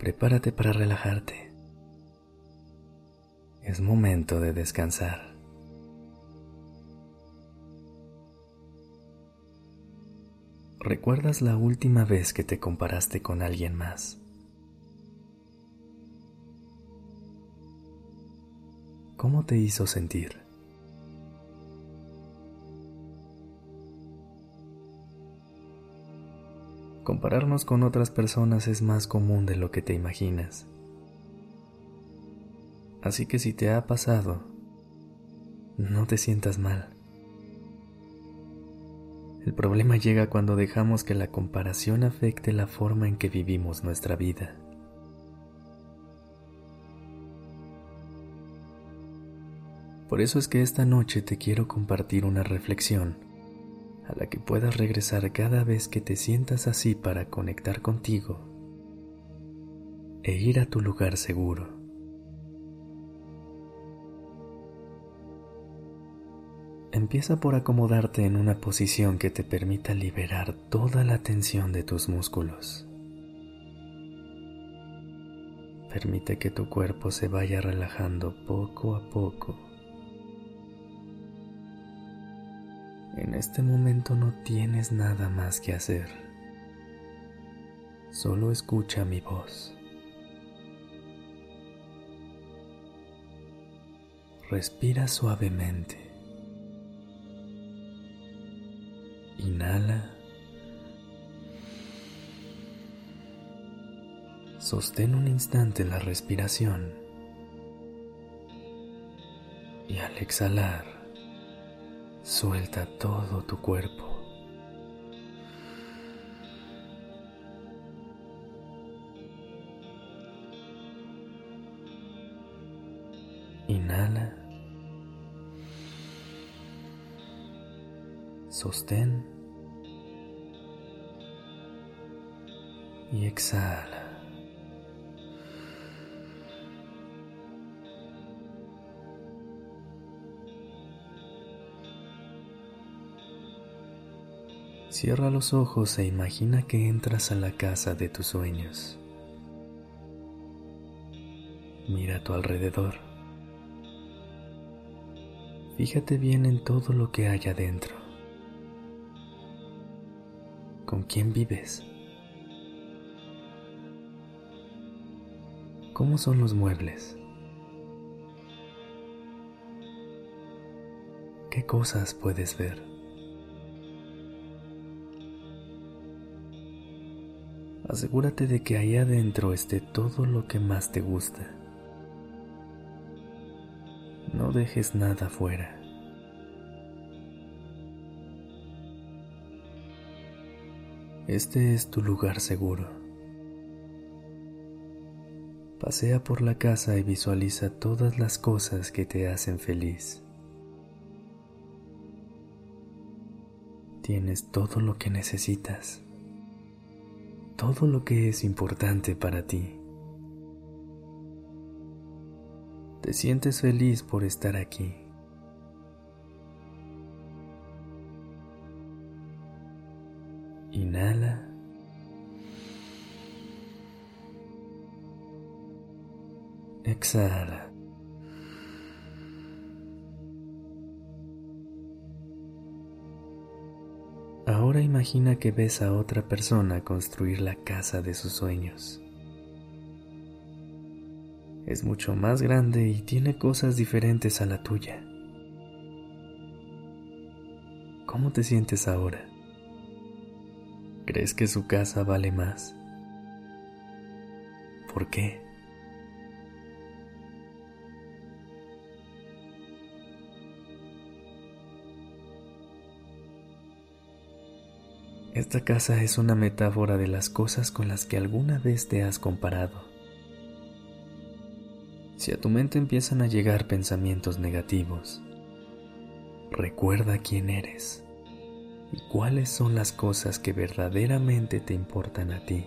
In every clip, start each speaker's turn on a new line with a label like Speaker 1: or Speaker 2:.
Speaker 1: Prepárate para relajarte. Es momento de descansar. ¿Recuerdas la última vez que te comparaste con alguien más? ¿Cómo te hizo sentir? Compararnos con otras personas es más común de lo que te imaginas. Así que si te ha pasado, no te sientas mal. El problema llega cuando dejamos que la comparación afecte la forma en que vivimos nuestra vida. Por eso es que esta noche te quiero compartir una reflexión a la que puedas regresar cada vez que te sientas así para conectar contigo e ir a tu lugar seguro. Empieza por acomodarte en una posición que te permita liberar toda la tensión de tus músculos. Permite que tu cuerpo se vaya relajando poco a poco. En este momento no tienes nada más que hacer. Solo escucha mi voz. Respira suavemente. Inhala. Sostén un instante la respiración. Y al exhalar, suelta todo tu cuerpo. Inhala. Sostén y exhala. Cierra los ojos e imagina que entras a la casa de tus sueños. Mira a tu alrededor. Fíjate bien en todo lo que hay adentro. ¿Con quién vives? ¿Cómo son los muebles? ¿Qué cosas puedes ver? Asegúrate de que ahí adentro esté todo lo que más te gusta. No dejes nada fuera. Este es tu lugar seguro. Pasea por la casa y visualiza todas las cosas que te hacen feliz. Tienes todo lo que necesitas, todo lo que es importante para ti. Te sientes feliz por estar aquí. Inhala. Exhala. Ahora imagina que ves a otra persona construir la casa de sus sueños. Es mucho más grande y tiene cosas diferentes a la tuya. ¿Cómo te sientes ahora? ¿Crees que su casa vale más? ¿Por qué? Esta casa es una metáfora de las cosas con las que alguna vez te has comparado. Si a tu mente empiezan a llegar pensamientos negativos, recuerda quién eres y cuáles son las cosas que verdaderamente te importan a ti.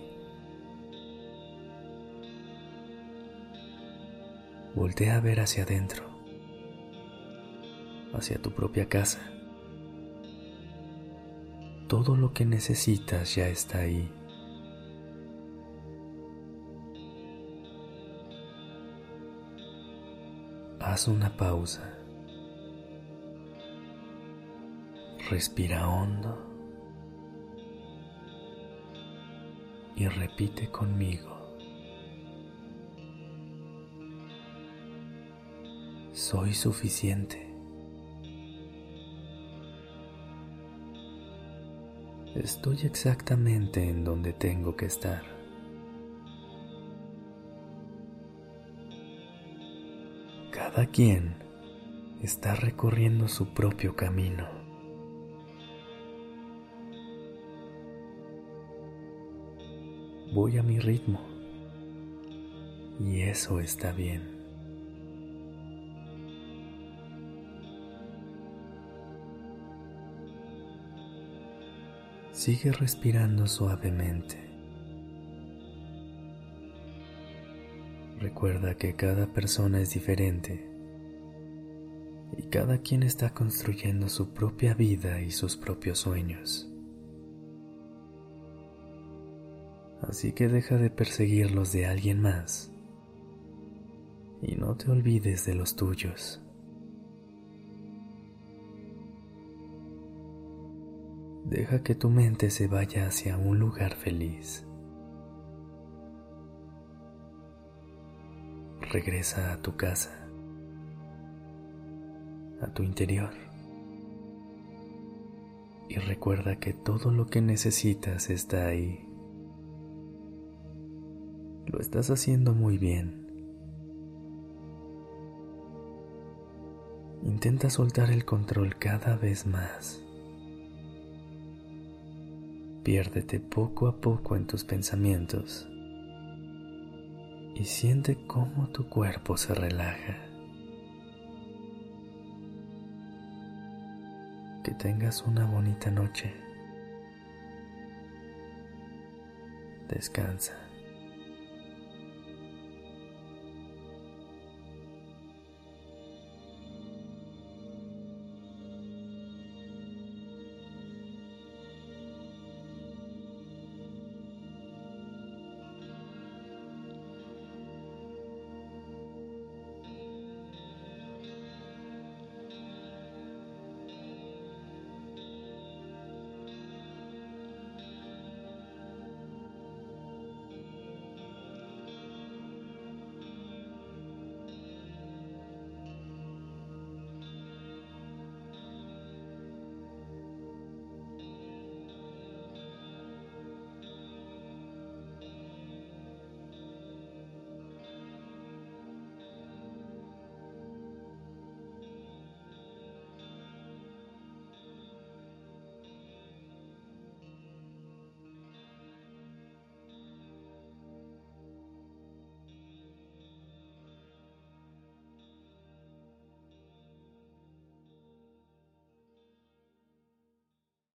Speaker 1: Voltea a ver hacia adentro, hacia tu propia casa todo lo que necesitas ya está ahí. Haz una pausa. Respira hondo y repite conmigo. Soy suficiente. Estoy exactamente en donde tengo que estar. Cada quien está recorriendo su propio camino. Voy a mi ritmo y eso está bien. Sigue respirando suavemente. Recuerda que cada persona es diferente y cada quien está construyendo su propia vida y sus propios sueños. Así que deja de perseguir los de alguien más y no te olvides de los tuyos. Deja que tu mente se vaya hacia un lugar feliz. Regresa a tu casa, a tu interior. Y recuerda que todo lo que necesitas está ahí. Lo estás haciendo muy bien. Intenta soltar el control cada vez más. Piérdete poco a poco en tus pensamientos y siente cómo tu cuerpo se relaja. Que tengas una bonita noche. Descansa.